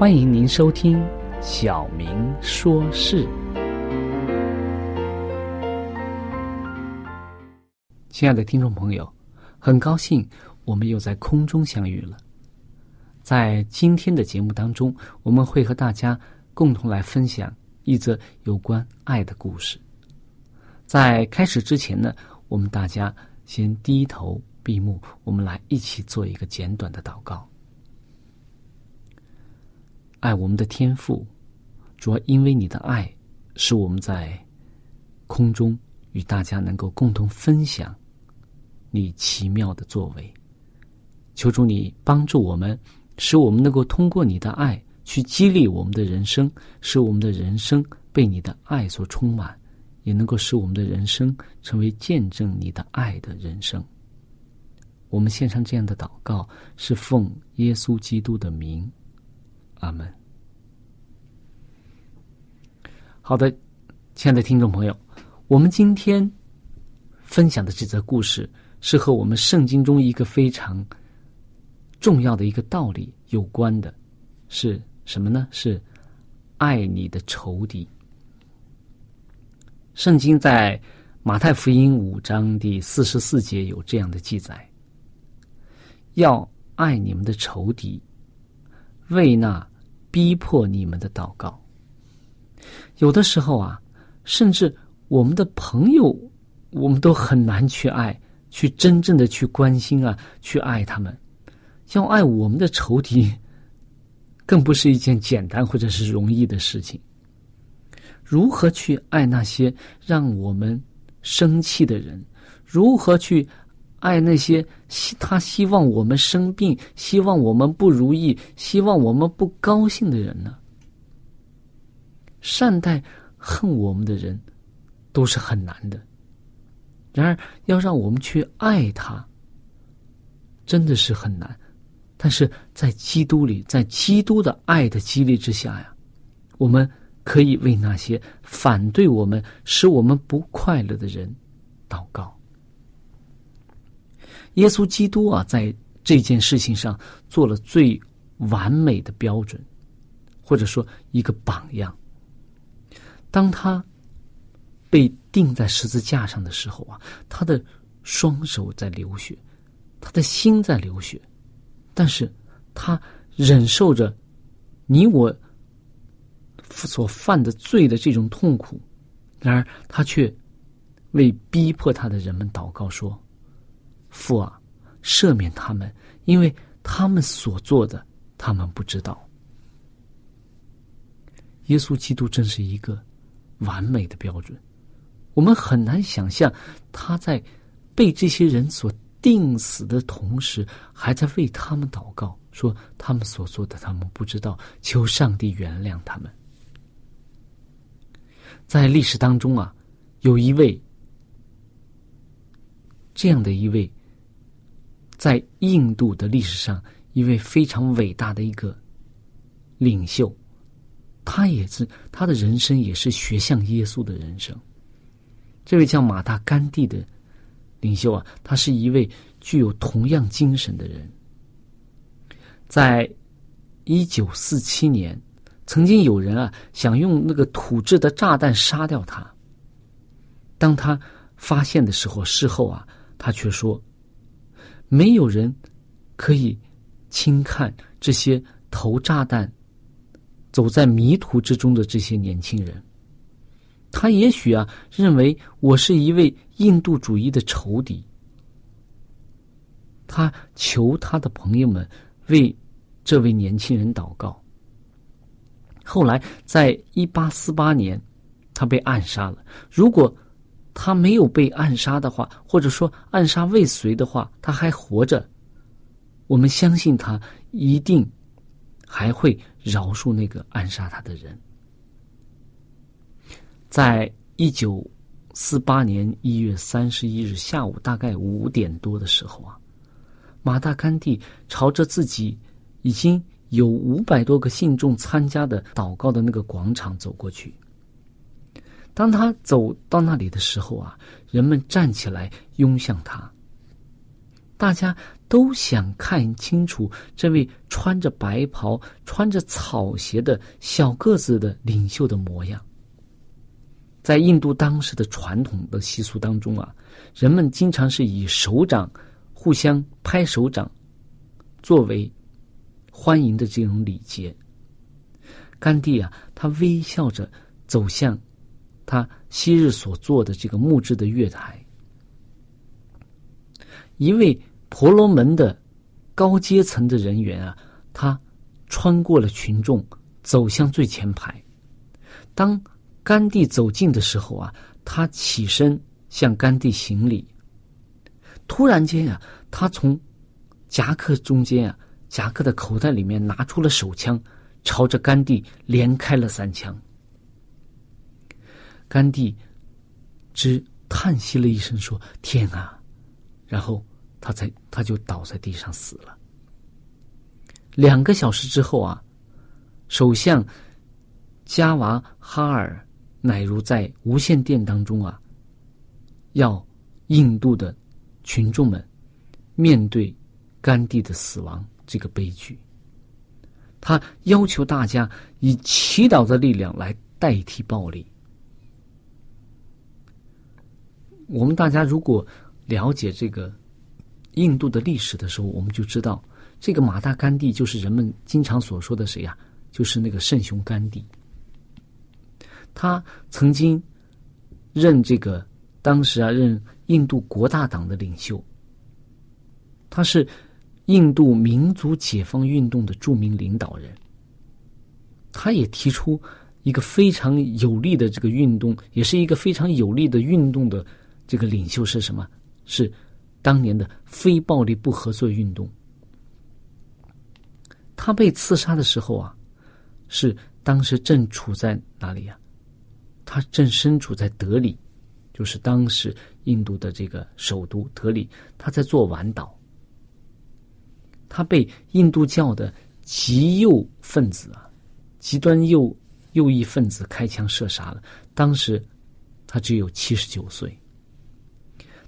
欢迎您收听《小明说事》。亲爱的听众朋友，很高兴我们又在空中相遇了。在今天的节目当中，我们会和大家共同来分享一则有关爱的故事。在开始之前呢，我们大家先低头闭目，我们来一起做一个简短的祷告。爱我们的天赋，主要因为你的爱，使我们在空中与大家能够共同分享你奇妙的作为。求主你帮助我们，使我们能够通过你的爱去激励我们的人生，使我们的人生被你的爱所充满，也能够使我们的人生成为见证你的爱的人生。我们献上这样的祷告，是奉耶稣基督的名。阿门。好的，亲爱的听众朋友，我们今天分享的这则故事是和我们圣经中一个非常重要的一个道理有关的，是什么呢？是爱你的仇敌。圣经在马太福音五章第四十四节有这样的记载：要爱你们的仇敌，为那。逼迫你们的祷告，有的时候啊，甚至我们的朋友，我们都很难去爱，去真正的去关心啊，去爱他们。要爱我们的仇敌，更不是一件简单或者是容易的事情。如何去爱那些让我们生气的人？如何去？爱那些希他希望我们生病、希望我们不如意、希望我们不高兴的人呢？善待恨我们的人，都是很难的。然而，要让我们去爱他，真的是很难。但是在基督里，在基督的爱的激励之下呀，我们可以为那些反对我们、使我们不快乐的人祷告。耶稣基督啊，在这件事情上做了最完美的标准，或者说一个榜样。当他被钉在十字架上的时候啊，他的双手在流血，他的心在流血，但是他忍受着你我所犯的罪的这种痛苦，然而他却为逼迫他的人们祷告说。父啊，赦免他们，因为他们所做的，他们不知道。耶稣基督真是一个完美的标准，我们很难想象他在被这些人所定死的同时，还在为他们祷告，说他们所做的他们不知道，求上帝原谅他们。在历史当中啊，有一位这样的一位，在印度的历史上一位非常伟大的一个领袖，他也是他的人生也是学像耶稣的人生。这位叫马达甘地的领袖啊，他是一位具有同样精神的人。在一九四七年。曾经有人啊想用那个土制的炸弹杀掉他。当他发现的时候，事后啊，他却说：“没有人可以轻看这些投炸弹、走在迷途之中的这些年轻人。他也许啊认为我是一位印度主义的仇敌。他求他的朋友们为这位年轻人祷告。”后来，在一八四八年，他被暗杀了。如果他没有被暗杀的话，或者说暗杀未遂的话，他还活着，我们相信他一定还会饶恕那个暗杀他的人。在一九四八年一月三十一日下午大概五点多的时候啊，马大甘地朝着自己已经。有五百多个信众参加的祷告的那个广场走过去。当他走到那里的时候啊，人们站起来拥向他。大家都想看清楚这位穿着白袍、穿着草鞋的小个子的领袖的模样。在印度当时的传统的习俗当中啊，人们经常是以手掌互相拍手掌作为。欢迎的这种礼节，甘地啊，他微笑着走向他昔日所做的这个木质的月台。一位婆罗门的高阶层的人员啊，他穿过了群众，走向最前排。当甘地走近的时候啊，他起身向甘地行礼。突然间呀，他从夹克中间啊。夹克的口袋里面拿出了手枪，朝着甘地连开了三枪。甘地只叹息了一声，说：“天啊！”然后他才他就倒在地上死了。两个小时之后啊，首相加瓦哈尔乃如在无线电当中啊，要印度的群众们面对甘地的死亡。这个悲剧，他要求大家以祈祷的力量来代替暴力。我们大家如果了解这个印度的历史的时候，我们就知道，这个马大甘地就是人们经常所说的谁呀？就是那个圣雄甘地。他曾经任这个当时啊，任印度国大党的领袖。他是。印度民族解放运动的著名领导人，他也提出一个非常有力的这个运动，也是一个非常有力的运动的这个领袖是什么？是当年的非暴力不合作运动。他被刺杀的时候啊，是当时正处在哪里呀？他正身处在德里，就是当时印度的这个首都德里，他在做晚岛。他被印度教的极右分子啊，极端右右翼分子开枪射杀了。当时他只有七十九岁。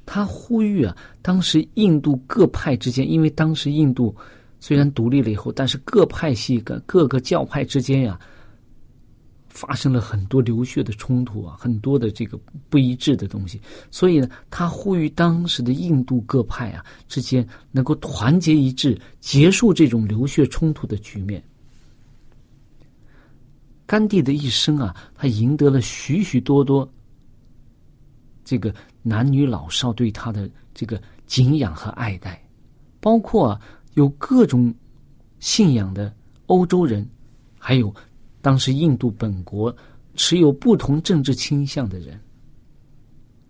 他呼吁啊，当时印度各派之间，因为当时印度虽然独立了以后，但是各派系各各个教派之间呀。发生了很多流血的冲突啊，很多的这个不一致的东西，所以呢，他呼吁当时的印度各派啊之间能够团结一致，结束这种流血冲突的局面。甘地的一生啊，他赢得了许许多多这个男女老少对他的这个敬仰和爱戴，包括有各种信仰的欧洲人，还有当时印度本国持有不同政治倾向的人。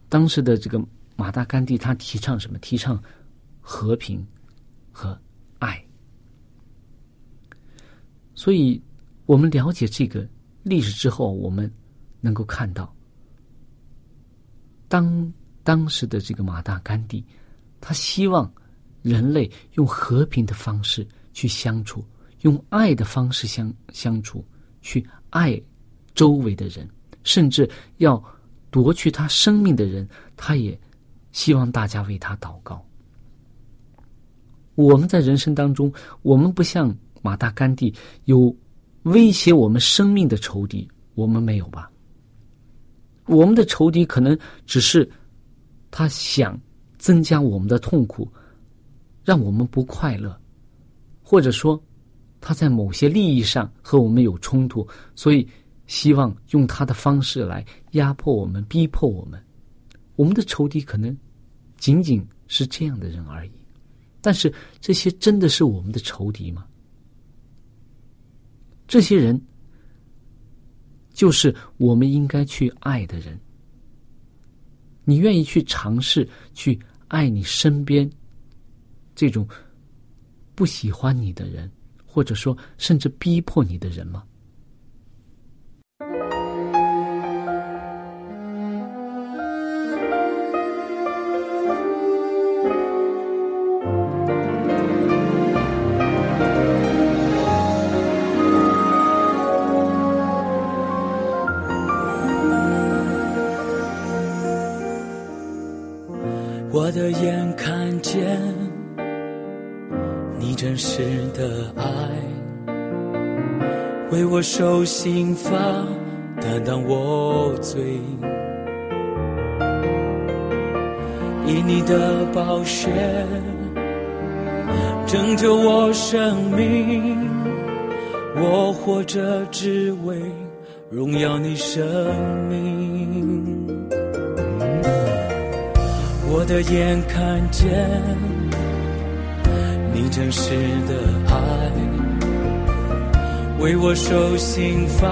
当时的这个马达甘地，他提倡什么？提倡和平和爱。所以，我们了解这个历史之后，我们能够看到，当当时的这个马达甘地，他希望人类用和平的方式去相处，用爱的方式相相处，去爱周围的人，甚至要夺去他生命的人，他也希望大家为他祷告。我们在人生当中，我们不像。马达甘地有威胁我们生命的仇敌，我们没有吧？我们的仇敌可能只是他想增加我们的痛苦，让我们不快乐，或者说他在某些利益上和我们有冲突，所以希望用他的方式来压迫我们、逼迫我们。我们的仇敌可能仅仅是这样的人而已，但是这些真的是我们的仇敌吗？这些人，就是我们应该去爱的人。你愿意去尝试去爱你身边这种不喜欢你的人，或者说甚至逼迫你的人吗？的眼看见你真实的爱，为我受刑罚，担当我罪，以你的宝血拯救我生命，我活着只为荣耀你生命。的眼看见你真实的爱，为我受刑罚，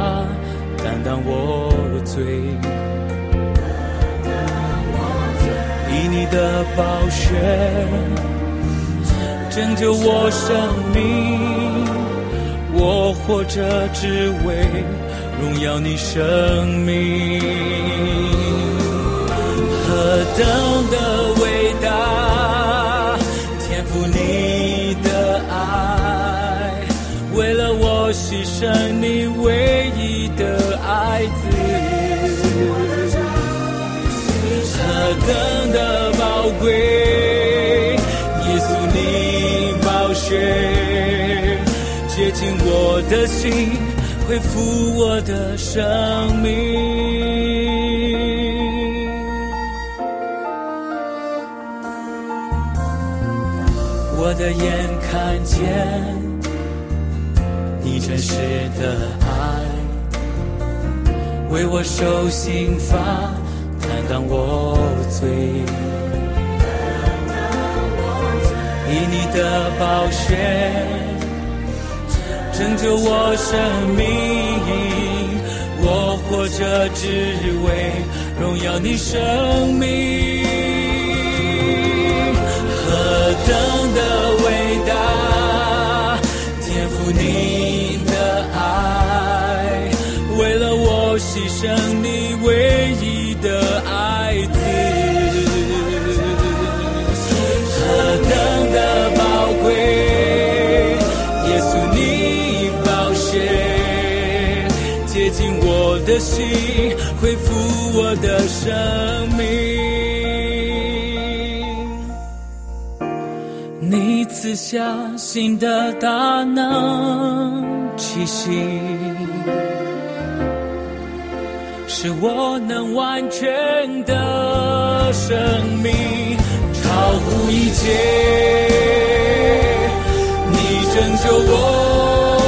担当我罪，以你的宝血拯救我生命，我活着只为荣耀你生命。何等的我牺牲你唯一的爱子。何等的宝贵，耶稣你宝血接近我的心，恢复我的生命。我的眼看见你真实的爱，为我受刑罚，担当我罪，以你的宝血拯救我生命，我活着只为荣耀你生命。何等的伟大，天赋你牺牲你唯一的爱子。何等的宝贵，耶稣你宝血接近我的心，恢复我的生命。你赐下新的大能气息，是我能完全的生命超乎一切。你拯救我。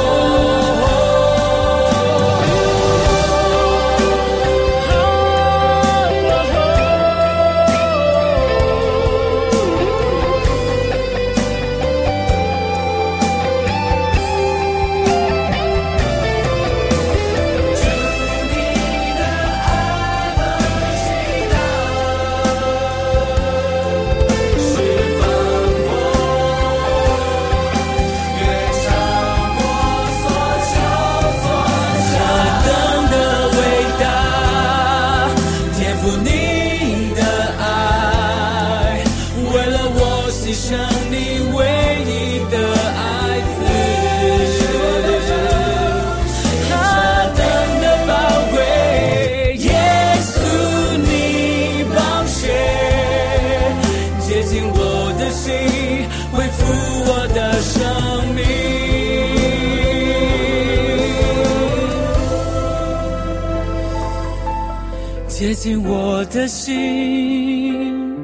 接近我的心，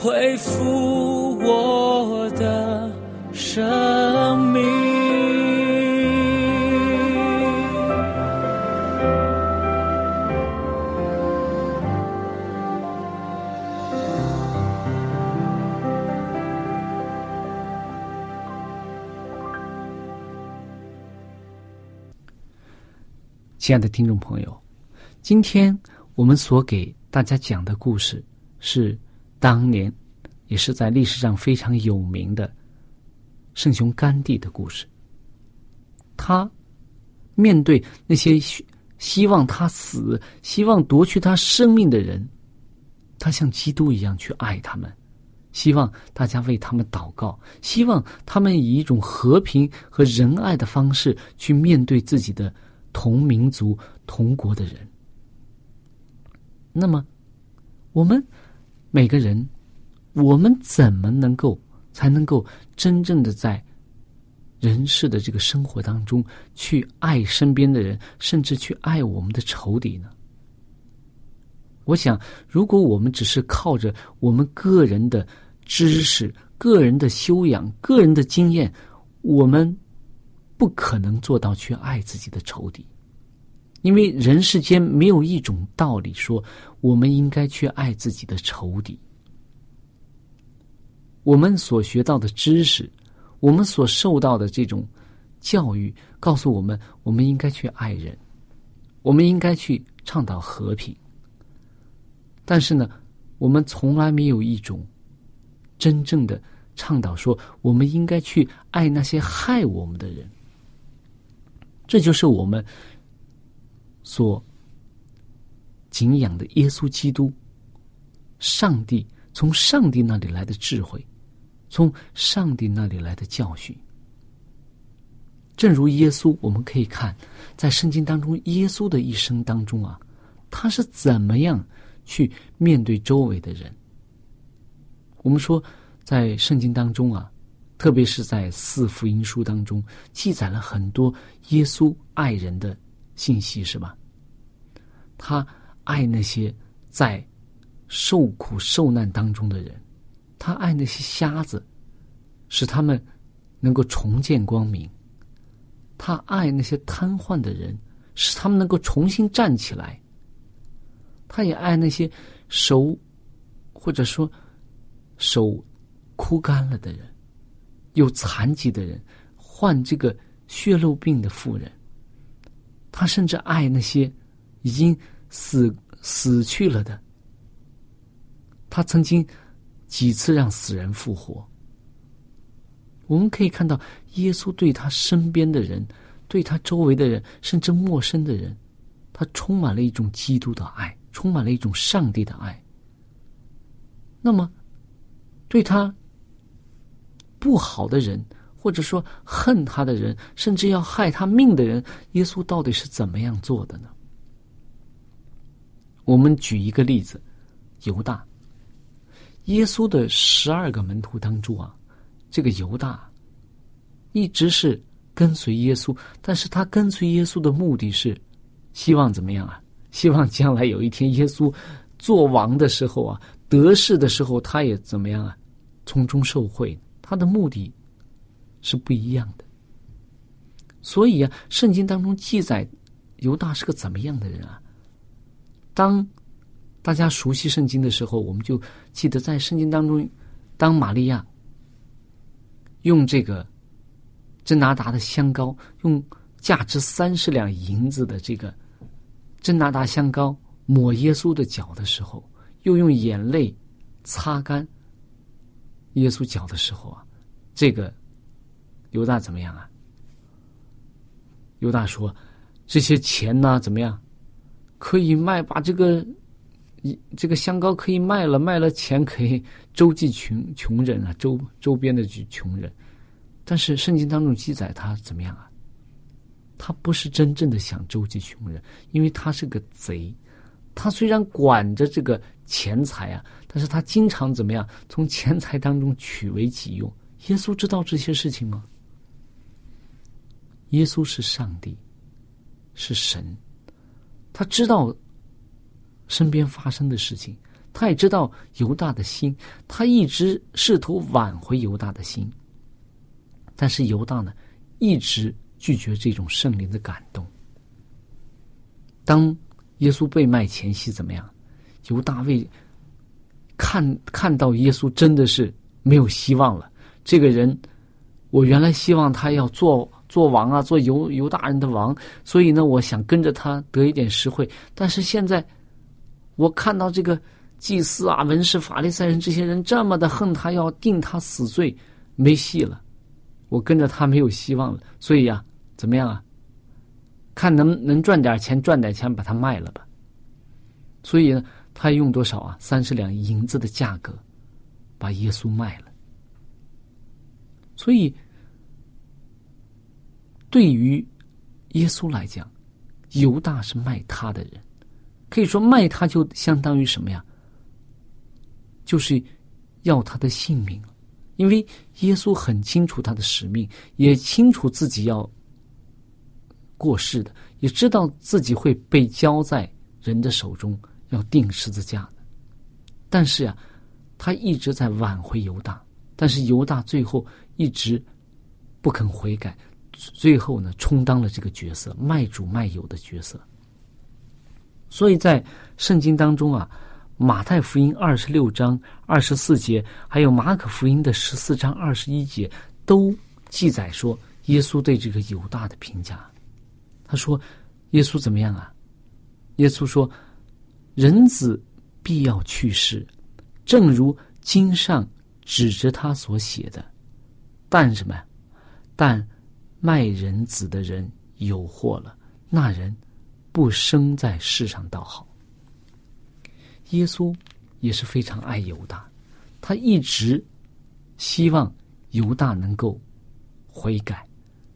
恢复我的生命。亲爱的听众朋友，今天我们所给大家讲的故事是当年也是在历史上非常有名的圣雄甘地的故事。他面对那些希希望他死、希望夺去他生命的人，他像基督一样去爱他们，希望大家为他们祷告，希望他们以一种和平和仁爱的方式去面对自己的同民族、同国的人。那么，我们每个人，我们怎么能够才能够真正的在人世的这个生活当中去爱身边的人，甚至去爱我们的仇敌呢？我想，如果我们只是靠着我们个人的知识、个人的修养、个人的经验，我们不可能做到去爱自己的仇敌。因为人世间没有一种道理说我们应该去爱自己的仇敌。我们所学到的知识，我们所受到的这种教育，告诉我们我们应该去爱人，我们应该去倡导和平。但是呢，我们从来没有一种真正的倡导说我们应该去爱那些害我们的人。这就是我们。所敬仰的耶稣基督，上帝从上帝那里来的智慧，从上帝那里来的教训。正如耶稣，我们可以看在圣经当中，耶稣的一生当中啊，他是怎么样去面对周围的人。我们说，在圣经当中啊，特别是在四福音书当中，记载了很多耶稣爱人的。信息是吧？他爱那些在受苦受难当中的人，他爱那些瞎子，使他们能够重见光明；他爱那些瘫痪的人，使他们能够重新站起来；他也爱那些手或者说手枯干了的人，有残疾的人，患这个血肉病的妇人。他甚至爱那些已经死死去了的。他曾经几次让死人复活。我们可以看到，耶稣对他身边的人、对他周围的人，甚至陌生的人，他充满了一种基督的爱，充满了一种上帝的爱。那么，对他不好的人。或者说恨他的人，甚至要害他命的人，耶稣到底是怎么样做的呢？我们举一个例子，犹大。耶稣的十二个门徒当中啊，这个犹大一直是跟随耶稣，但是他跟随耶稣的目的是希望怎么样啊？希望将来有一天耶稣做王的时候啊，得势的时候，他也怎么样啊？从中受贿。他的目的。是不一样的，所以啊，圣经当中记载犹大是个怎么样的人啊？当大家熟悉圣经的时候，我们就记得在圣经当中，当玛利亚用这个真拿达的香膏，用价值三十两银子的这个真拿达香膏抹耶稣的脚的时候，又用眼泪擦干耶稣脚的时候啊，这个。犹大怎么样啊？犹大说：“这些钱呢，怎么样？可以卖，把这个一这个香膏可以卖了，卖了钱可以周济穷穷人啊，周周边的穷人。但是圣经当中记载他怎么样啊？他不是真正的想周济穷人，因为他是个贼。他虽然管着这个钱财啊，但是他经常怎么样？从钱财当中取为己用。耶稣知道这些事情吗？耶稣是上帝，是神，他知道身边发生的事情，他也知道犹大的心，他一直试图挽回犹大的心，但是犹大呢，一直拒绝这种圣灵的感动。当耶稣被卖前夕怎么样？犹大为看看到耶稣真的是没有希望了。这个人，我原来希望他要做做王啊，做犹犹大人的王，所以呢，我想跟着他得一点实惠。但是现在，我看到这个祭司啊、文士、法利赛人这些人这么的恨他，要定他死罪，没戏了。我跟着他没有希望了。所以呀，怎么样啊？看能能赚点钱，赚点钱把它卖了吧。所以呢，他用多少啊？三十两银子的价格，把耶稣卖了。所以，对于耶稣来讲，犹大是卖他的人，可以说卖他就相当于什么呀？就是要他的性命因为耶稣很清楚他的使命，也清楚自己要。过世的也知道自己会被交在人的手中，要钉十字架的。但是呀，他一直在挽回犹大，但是犹大最后一直不肯悔改，最后呢，充当了这个角色，卖主卖友的角色。所以在圣经当中啊，马太福音二十六章二十四节，还有马可福音的十四章二十一节，都记载说耶稣对这个犹大的评价。他说：“耶稣怎么样啊？耶稣说，人子必要去世，正如经上指着他所写的。但什么？但卖人子的人有祸了。那人不生在世上倒好。耶稣也是非常爱犹大，他一直希望犹大能够悔改。”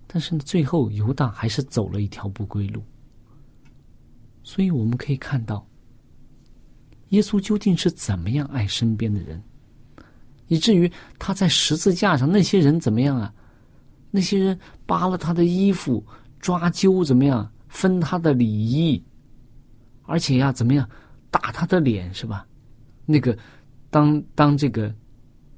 但是呢，最后犹大还是走了一条不归路。所以我们可以看到，耶稣究竟是怎么样爱身边的人，以至于他在十字架上那些人怎么样啊？那些人扒了他的衣服，抓阄怎么样？分他的礼衣，而且呀，怎么样？打他的脸是吧？那个，当当这个。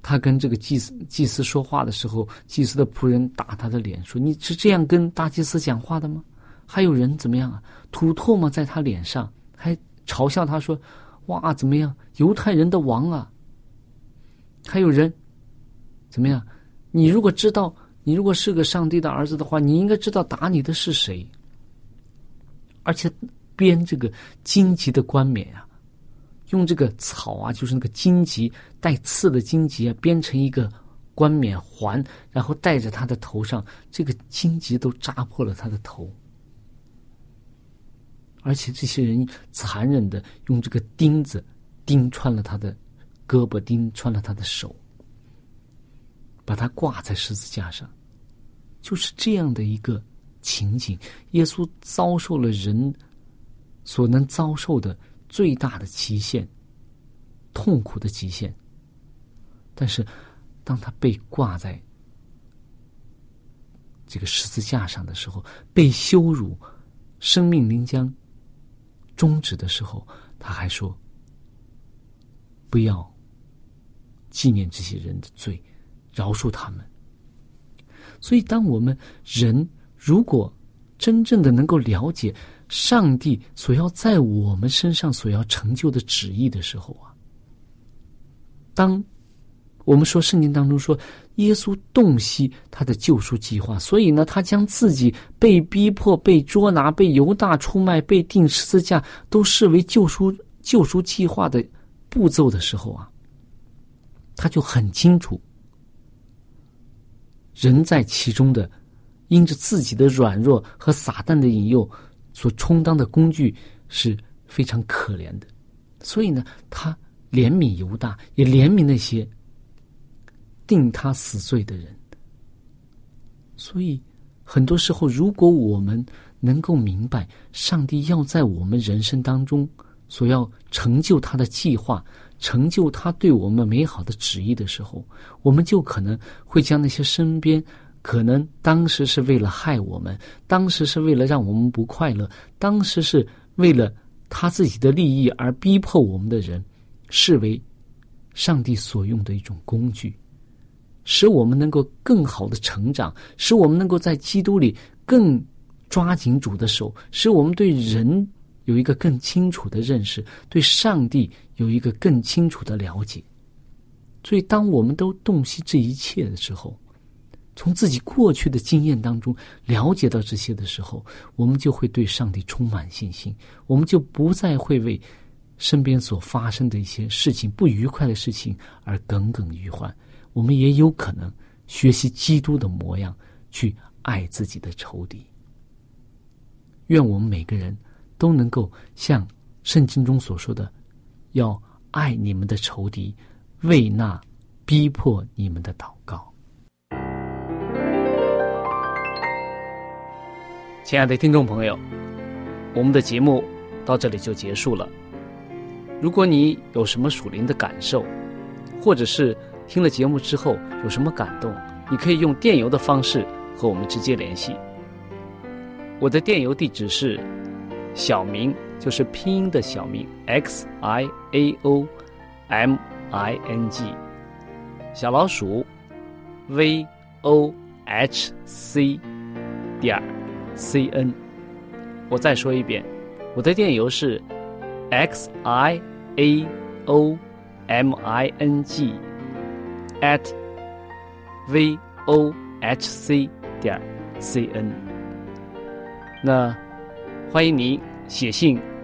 他跟这个祭司祭司说话的时候，祭司的仆人打他的脸，说：“你是这样跟大祭司讲话的吗？”还有人怎么样啊？吐唾沫在他脸上，还嘲笑他说：“哇，怎么样？犹太人的王啊！”还有人怎么样？你如果知道，你如果是个上帝的儿子的话，你应该知道打你的是谁，而且编这个荆棘的冠冕啊。用这个草啊，就是那个荆棘带刺的荆棘啊，编成一个冠冕环，然后戴在他的头上。这个荆棘都扎破了他的头，而且这些人残忍的用这个钉子钉穿了他的胳膊，钉穿了他的手，把他挂在十字架上。就是这样的一个情景，耶稣遭受了人所能遭受的。最大的极限，痛苦的极限。但是，当他被挂在这个十字架上的时候，被羞辱，生命临将终止的时候，他还说：“不要纪念这些人的罪，饶恕他们。”所以，当我们人如果真正的能够了解。上帝所要在我们身上所要成就的旨意的时候啊，当我们说圣经当中说耶稣洞悉他的救赎计划，所以呢，他将自己被逼迫、被捉拿、被犹大出卖、被钉十字架，都视为救赎救赎计划的步骤的时候啊，他就很清楚，人在其中的因着自己的软弱和撒旦的引诱。所充当的工具是非常可怜的，所以呢，他怜悯犹大，也怜悯那些定他死罪的人。所以，很多时候，如果我们能够明白上帝要在我们人生当中所要成就他的计划，成就他对我们美好的旨意的时候，我们就可能会将那些身边可能当时是为了害我们，当时是为了让我们不快乐，当时是为了他自己的利益而逼迫我们的人，视为上帝所用的一种工具。使我们能够更好的成长，使我们能够在基督里更抓紧主的手，使我们对人有一个更清楚的认识，对上帝有一个更清楚的了解。所以，当我们都洞悉这一切的时候，从自己过去的经验当中了解到这些的时候，我们就会对上帝充满信心，我们就不再会为身边所发生的一些事情、不愉快的事情而耿耿于怀。我们也有可能学习基督的模样，去爱自己的仇敌。愿我们每个人都能够像圣经中所说的，要爱你们的仇敌，为那逼迫你们的祷告。亲爱的听众朋友，我们的节目到这里就结束了。如果你有什么属灵的感受，或者是听了节目之后有什么感动，你可以用电邮的方式和我们直接联系。我的电邮地址是小明，就是拼音的小名 x i a o m i n g，小老鼠 v o h c 点 c n。我再说一遍，我的电邮是 x i a o m i n g。at v o h c 点 c n，那欢迎您写信